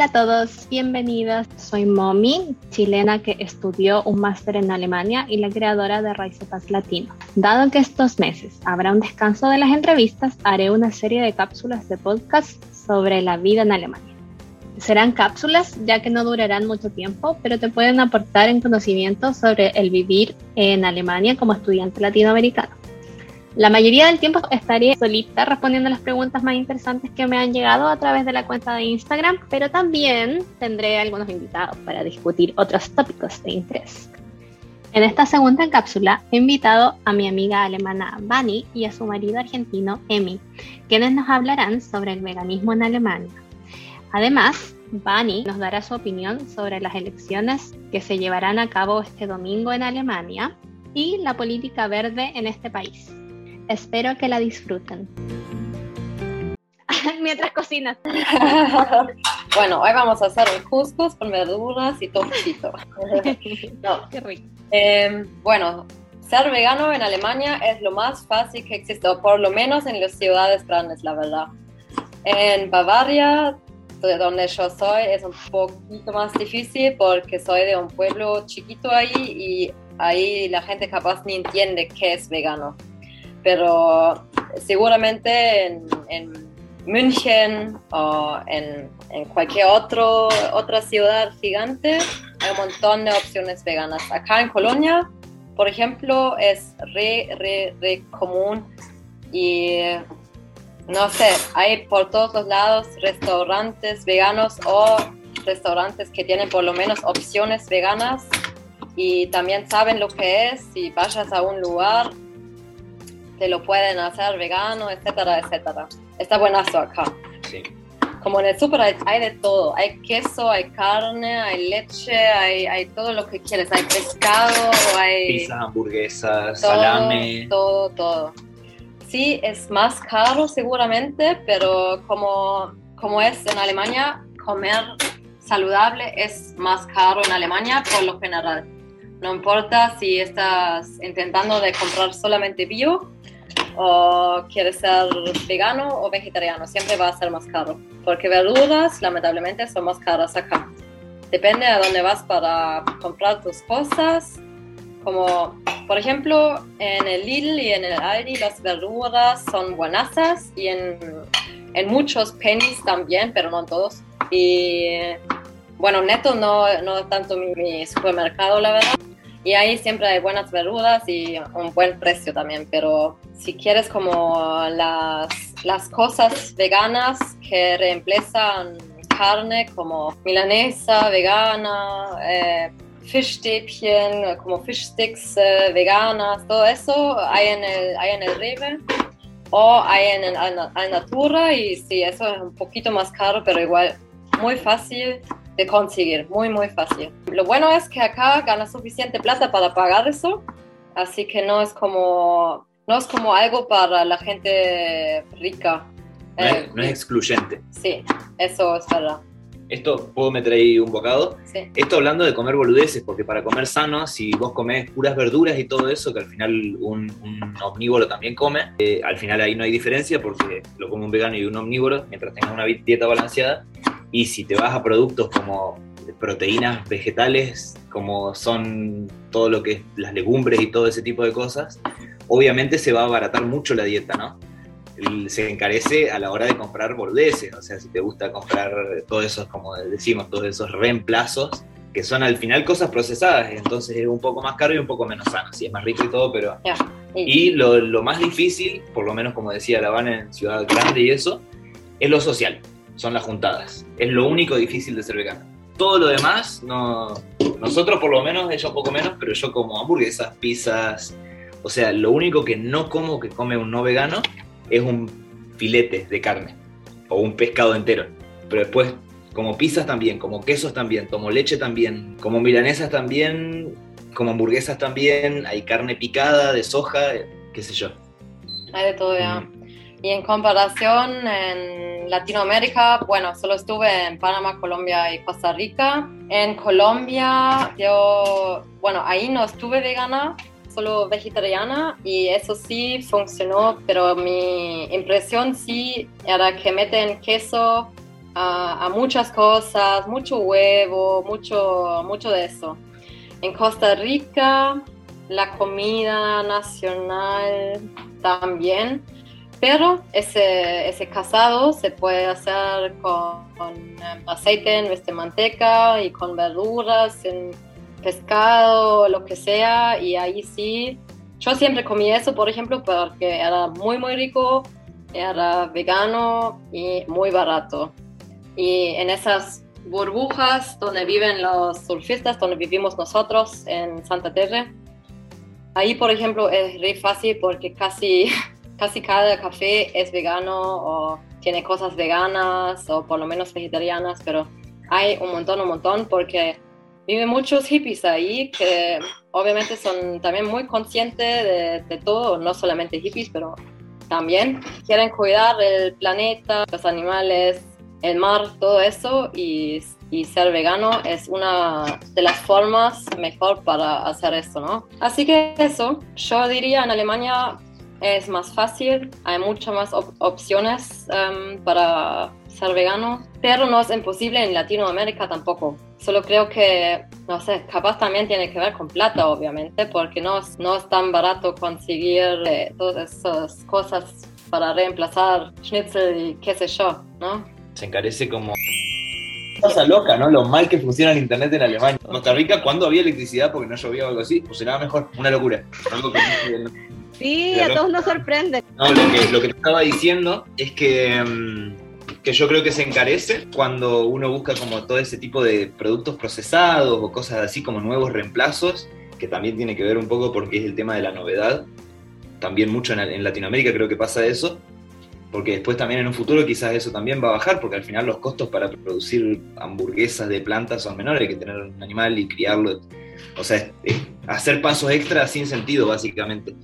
Hola a todos, bienvenidos. Soy Momi, chilena que estudió un máster en Alemania y la creadora de Raicetas Latino. Dado que estos meses habrá un descanso de las entrevistas, haré una serie de cápsulas de podcast sobre la vida en Alemania. Serán cápsulas ya que no durarán mucho tiempo, pero te pueden aportar en conocimiento sobre el vivir en Alemania como estudiante latinoamericano. La mayoría del tiempo estaré solita respondiendo las preguntas más interesantes que me han llegado a través de la cuenta de Instagram, pero también tendré algunos invitados para discutir otros tópicos de interés. En esta segunda cápsula he invitado a mi amiga alemana Vani y a su marido argentino Emi, quienes nos hablarán sobre el veganismo en Alemania. Además, Vani nos dará su opinión sobre las elecciones que se llevarán a cabo este domingo en Alemania y la política verde en este país. Espero que la disfruten. Mientras cocinas. bueno, hoy vamos a hacer un couscous con verduras y tomatito. no. Qué rico. Eh, bueno, ser vegano en Alemania es lo más fácil que existe, o por lo menos en las ciudades grandes, la verdad. En Bavaria, de donde yo soy, es un poquito más difícil porque soy de un pueblo chiquito ahí y ahí la gente capaz ni entiende qué es vegano pero seguramente en, en München o en, en, cualquier otro, otra ciudad gigante hay un montón de opciones veganas. Acá en Colonia, por ejemplo, es re, re, re común y no sé, hay por todos los lados restaurantes veganos o restaurantes que tienen por lo menos opciones veganas y también saben lo que es. Si vayas a un lugar te lo pueden hacer vegano, etcétera, etcétera. Está buenazo acá. Sí. Como en el súper hay, de todo. Hay queso, hay carne, hay leche, hay, hay todo lo que quieres. Hay pescado, hay... Pizza, hamburguesas, salame. Todo, todo. Sí, es más caro seguramente, pero como, como es en Alemania, comer saludable es más caro en Alemania por lo general. No importa si estás intentando de comprar solamente bio o quieres ser vegano o vegetariano, siempre va a ser más caro, porque verduras lamentablemente son más caras acá. Depende a dónde vas para comprar tus cosas, como por ejemplo en el Lidl y en el Aldi las verduras son buenasas y en, en muchos pennies también, pero no en todos. Y bueno, neto no, no tanto mi supermercado, la verdad y ahí siempre hay buenas verduras y un buen precio también, pero si quieres como las, las cosas veganas que reemplazan carne como milanesa vegana, eh, fishstäbchen, como fish sticks eh, veganas, todo eso hay en el, hay en el Rewe o hay en el Alnatura y sí, eso es un poquito más caro, pero igual muy fácil de conseguir, muy, muy fácil. Lo bueno es que acá ganas suficiente plata para pagar eso, así que no es como, no es como algo para la gente rica. No, es, eh, excluyente. Sí, eso es verdad. Esto, ¿puedo meter ahí un bocado? Sí. Esto hablando de comer boludeces, porque para comer sano, si vos comés puras verduras y todo eso, que al final un, omnívoro también come, eh, al final ahí no hay diferencia porque lo come un vegano y un omnívoro, mientras tengas una dieta balanceada, y si te vas a productos como proteínas vegetales, como son todo lo que es las legumbres y todo ese tipo de cosas, obviamente se va a abaratar mucho la dieta, ¿no? Se encarece a la hora de comprar boludeces, o sea, si te gusta comprar todos esos, como decimos, todos esos reemplazos, que son al final cosas procesadas, entonces es un poco más caro y un poco menos sano, sí, es más rico y todo, pero... Y lo, lo, más difícil, por lo menos como decía La en Ciudad Grande y eso, es lo social son las juntadas. Es lo único difícil de ser vegano. Todo lo demás, no, nosotros por lo menos, ella un poco menos, pero yo como hamburguesas, pizzas, o sea, lo único que no como que come un no vegano es un filete de carne o un pescado entero. Pero después, como pizzas también, como quesos también, como leche también, como milanesas también, como hamburguesas también, hay carne picada de soja, qué sé yo. Hay de todo ya. Mm. Y en comparación en Latinoamérica, bueno, solo estuve en Panamá, Colombia y Costa Rica. En Colombia, yo, bueno, ahí no estuve vegana, solo vegetariana y eso sí funcionó, pero mi impresión sí era que meten queso a, muchas cosas, mucho huevo, mucho, mucho de eso. En Costa Rica, la comida nacional también, pero ese, ese casado se puede hacer con, em, aceite en vez de manteca y con verduras, en pescado, lo que sea, y ahí sí. Yo siempre comí eso, por ejemplo, porque era muy, muy rico, era vegano y muy barato. Y en esas burbujas donde viven los surfistas, donde vivimos nosotros en Santa Terre, ahí, por ejemplo, es muy fácil porque casi, casi cada café es vegano o tiene cosas veganas o por lo menos vegetarianas, pero hay un montón, un montón porque viven muchos hippies ahí que obviamente son también muy conscientes de, todo, no solamente hippies, pero también quieren cuidar el planeta, los animales, el mar, todo eso y, y, ser vegano es una de las formas mejor para hacer esto, ¿no? Así que eso, yo diría en Alemania es más fácil, hay muchas más opciones um, para ser vegano, pero no es imposible en Latinoamérica tampoco. Solo creo que, no sé, capaz también tiene que ver con plata, obviamente, porque no, no es tan barato conseguir eh, todas esas cosas para reemplazar schnitzel y qué sé yo, ¿no? Se encarece como cosa loca, ¿no? Lo mal que funciona el internet en Alemania. En Costa Rica, cuando había electricidad porque no llovía o algo así, funcionaba mejor. Una locura. Sí, a todos nos sorprende. No, lo que, lo que te estaba diciendo es que mm, que yo creo que se encarece cuando uno busca como todo ese tipo de productos procesados o cosas así como nuevos reemplazos, que también tiene que ver un poco porque es el tema de la novedad. También mucho en, Latinoamérica creo que pasa eso, porque después también en un futuro quizás eso también va a bajar, porque al final los costos para producir hamburguesas de plantas son menores, que tener un animal y criarlo. O sea, hacer pasos extra sin sentido, básicamente.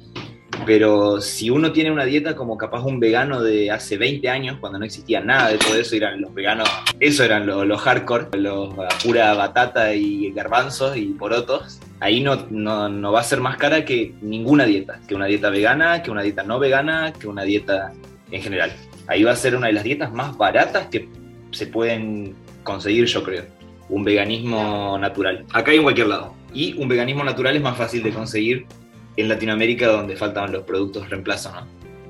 Pero si uno tiene una dieta como capaz un vegano de hace 20 años, cuando no existía nada de todo eso, eran los veganos, eso eran los, hardcore, los pura batata y garbanzos y porotos, ahí no, no, va a ser más cara que ninguna dieta, que una dieta vegana, que una dieta no vegana, que una dieta en general. Ahí va a ser una de las dietas más baratas que se pueden conseguir, yo creo. Un veganismo natural. Acá hay en cualquier lado. Y un veganismo natural es más fácil de conseguir en Latinoamérica donde faltan los productos reemplazo, ¿no?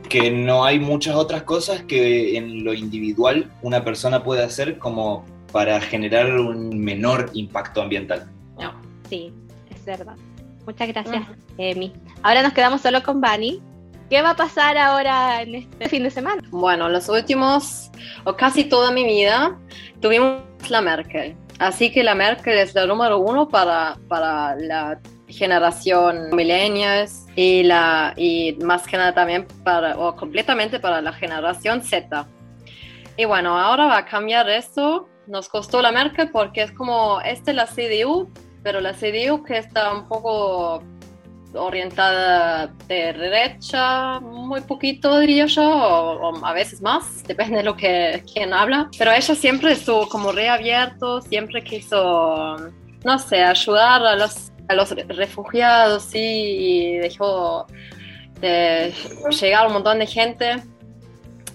Que no hay muchas otras cosas que en lo individual una persona puede hacer como para generar un menor impacto ambiental. No, sí, es verdad. Muchas gracias, Emi. Ahora nos quedamos solo con Bani. ¿Qué va a pasar ahora en este fin de semana? Bueno, los últimos, o casi toda mi vida, tuvimos la Merkel. Así que la Merkel es la número uno para, para la generación millennials y, la, y más que nada también para, o completamente para la generación Z. Y bueno, ahora va a cambiar esto. Nos costó la Merkel porque es como, este la CDU, pero la CDU que está un poco orientada de derecha, muy poquito diría yo, o, a veces más, depende de lo que quien habla. Pero ella siempre estuvo como reabierto, siempre quiso, no sé, ayudar a los a los refugiados, sí, y dejó de llegar un montón de gente.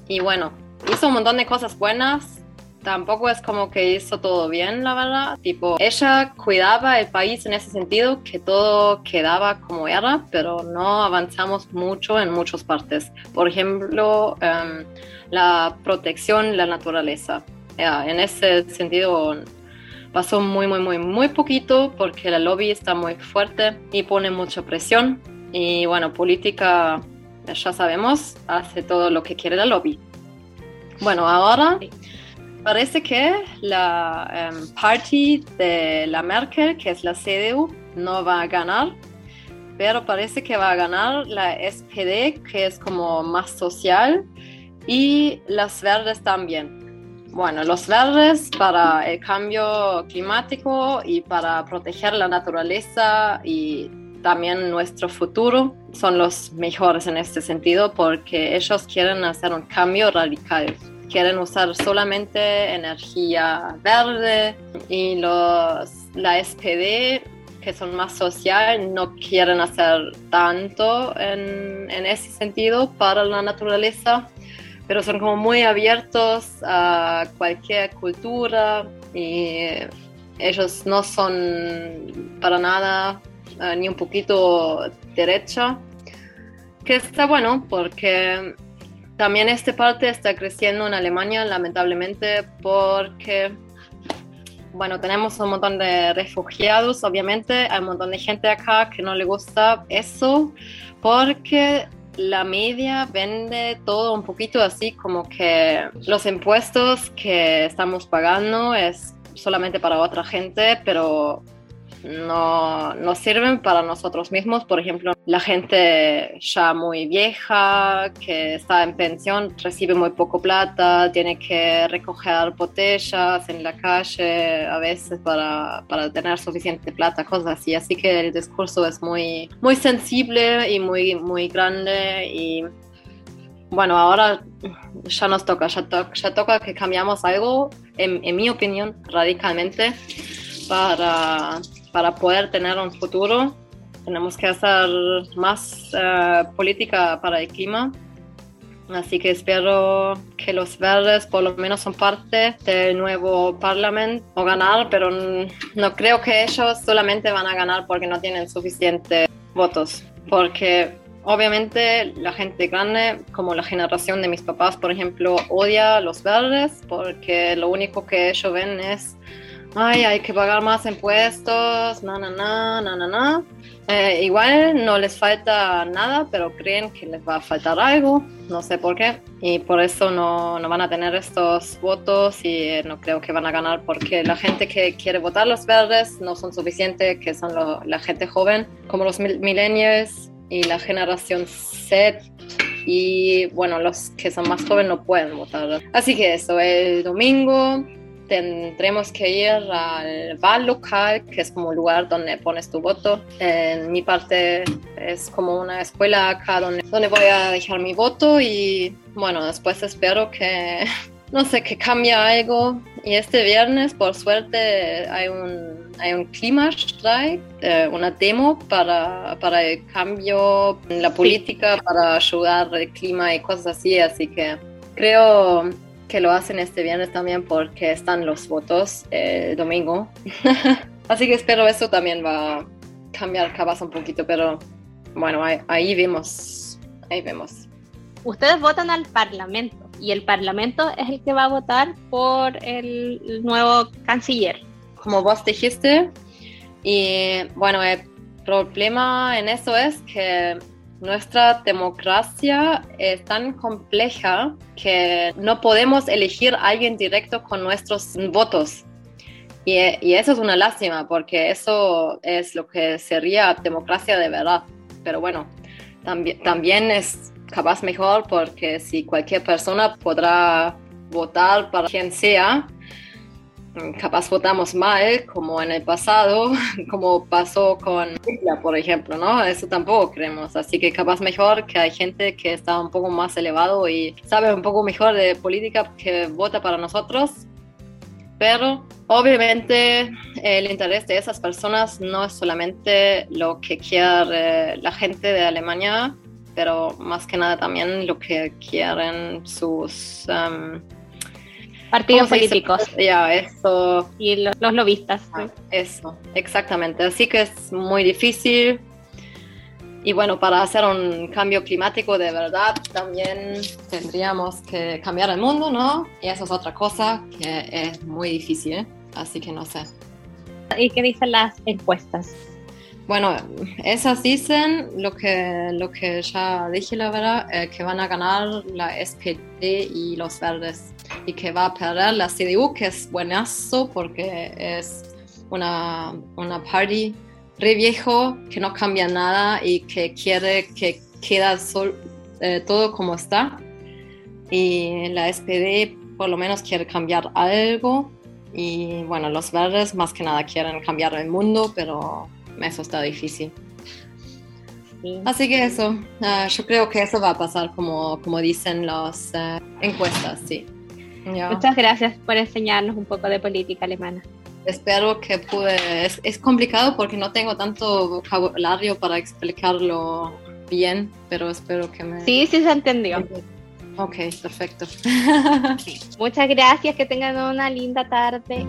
Y bueno, hizo un montón de cosas buenas. Tampoco es como que hizo todo bien, la verdad. Tipo, ella cuidaba el país en ese sentido, que todo quedaba como era, pero no avanzamos mucho en muchas partes. Por ejemplo, em, la protección la naturaleza. en ese sentido, pasó muy, muy, muy, muy poquito porque la lobby está muy fuerte y pone mucha presión. Y bueno, política, ya sabemos, hace todo lo que quiere la lobby. Bueno, ahora parece que la um, party de la Merkel, que es la CDU, no va a ganar, pero parece que va a ganar la SPD, que es como más social, y las verdes también. Bueno, los verdes para el cambio climático y para proteger la naturaleza y también nuestro futuro son los mejores en este sentido porque ellos quieren hacer un cambio radical. Quieren usar solamente energía verde y los, la SPD, que son más social, no quieren hacer tanto en, en ese sentido para la naturaleza pero son como muy abiertos a cualquier cultura y ellos no son para nada eh, ni un poquito derecha, que está bueno porque también esta parte está creciendo en Alemania, lamentablemente, porque, bueno, tenemos un montón de refugiados, obviamente, hay un montón de gente acá que no le gusta eso, porque la media vende todo un poquito así como que los impuestos que estamos pagando es solamente para otra gente, pero no, no sirven para nosotros mismos. Por ejemplo, la gente ya muy vieja, que está en pensión, recibe muy poco plata, tiene que recoger botellas en la calle a veces para, para tener suficiente plata, cosas así. Así que el discurso es muy, muy sensible y muy, muy grande y bueno, ahora ya nos toca, ya, ya toca que cambiamos algo, en, en mi opinión, radicalmente para para poder tener un futuro tenemos que hacer más eh, política para el clima. Así que espero que los verdes por lo menos son parte del nuevo parlamento o ganar, pero no creo que ellos solamente van a ganar porque no tienen suficientes votos. Porque obviamente la gente grande, como la generación de mis papás, por ejemplo, odia a los verdes porque lo único que ellos ven es ay, hay que pagar más impuestos, na, na, na, na, na, na. Eh, igual no les falta nada, pero creen que les va a faltar algo, no sé por qué, y por eso no, no van a tener estos votos y eh, no creo que van a ganar porque la gente que quiere votar los verdes no son suficientes, que son la gente joven, como los millennials y la generación Z y bueno, los que son más jóvenes no pueden votar. Así que eso, el domingo tendremos que ir al bar local, que es como un lugar donde pones tu voto. En mi parte es como una escuela acá donde, donde voy a dejar mi voto y bueno, después espero que, no sé, que cambie algo. Y este viernes, por suerte, hay un, hay un strike, eh, una demo para, para el cambio en la política, para ayudar el clima y cosas así. Así que creo que lo hacen este viernes también porque están los votos el domingo. Así que espero eso también va a cambiar capaz un poquito, pero bueno, ahí, vemos, ahí vemos. Ustedes votan al Parlamento y el Parlamento es el que va a votar por el nuevo canciller. Como vos dijiste, y bueno, el problema en eso es que nuestra democracia es tan compleja que no podemos elegir a alguien directo con nuestros votos. Y, eso es una lástima, porque eso es lo que sería democracia de verdad. Pero bueno, también, también es capaz mejor porque si cualquier persona podrá votar para quien sea, capaz votamos mal, como en el pasado, como pasó con Hitler, por ejemplo, ¿no? Eso tampoco creemos. Así que capaz mejor que hay gente que está un poco más elevado y sabe un poco mejor de política que vota para nosotros. Pero obviamente el interés de esas personas no es solamente lo que quiere la gente de Alemania, pero más que nada también lo que quieren sus... Um, partidos políticos. Ya, eso. Y los, lobistas. Ah, eso, exactamente. Así que es muy difícil. Y bueno, para hacer un cambio climático de verdad, también tendríamos que cambiar el mundo, ¿no? Y eso es otra cosa que es muy difícil, ¿eh? así que no sé. ¿Y qué dicen las encuestas? Bueno, esas dicen lo que, lo que ya dije, la verdad, eh, que van a ganar la SPD y los verdes y que va a perder la CDU, que es buenazo porque es una, una party re viejo que no cambia nada y que quiere que queda eh, todo como está. Y la SPD por lo menos quiere cambiar algo. Y bueno, los verdes más que nada quieren cambiar el mundo, pero eso está difícil. Así que eso, ah, yo creo que eso va a pasar como, como dicen las eh, encuestas, sí. Muchas gracias por enseñarnos un poco de política alemana. Espero que pude. Es, complicado porque no tengo tanto vocabulario para explicarlo bien, pero espero que me. Sí, sí se entendió. Ok, perfecto. Muchas gracias, que tengan una linda tarde.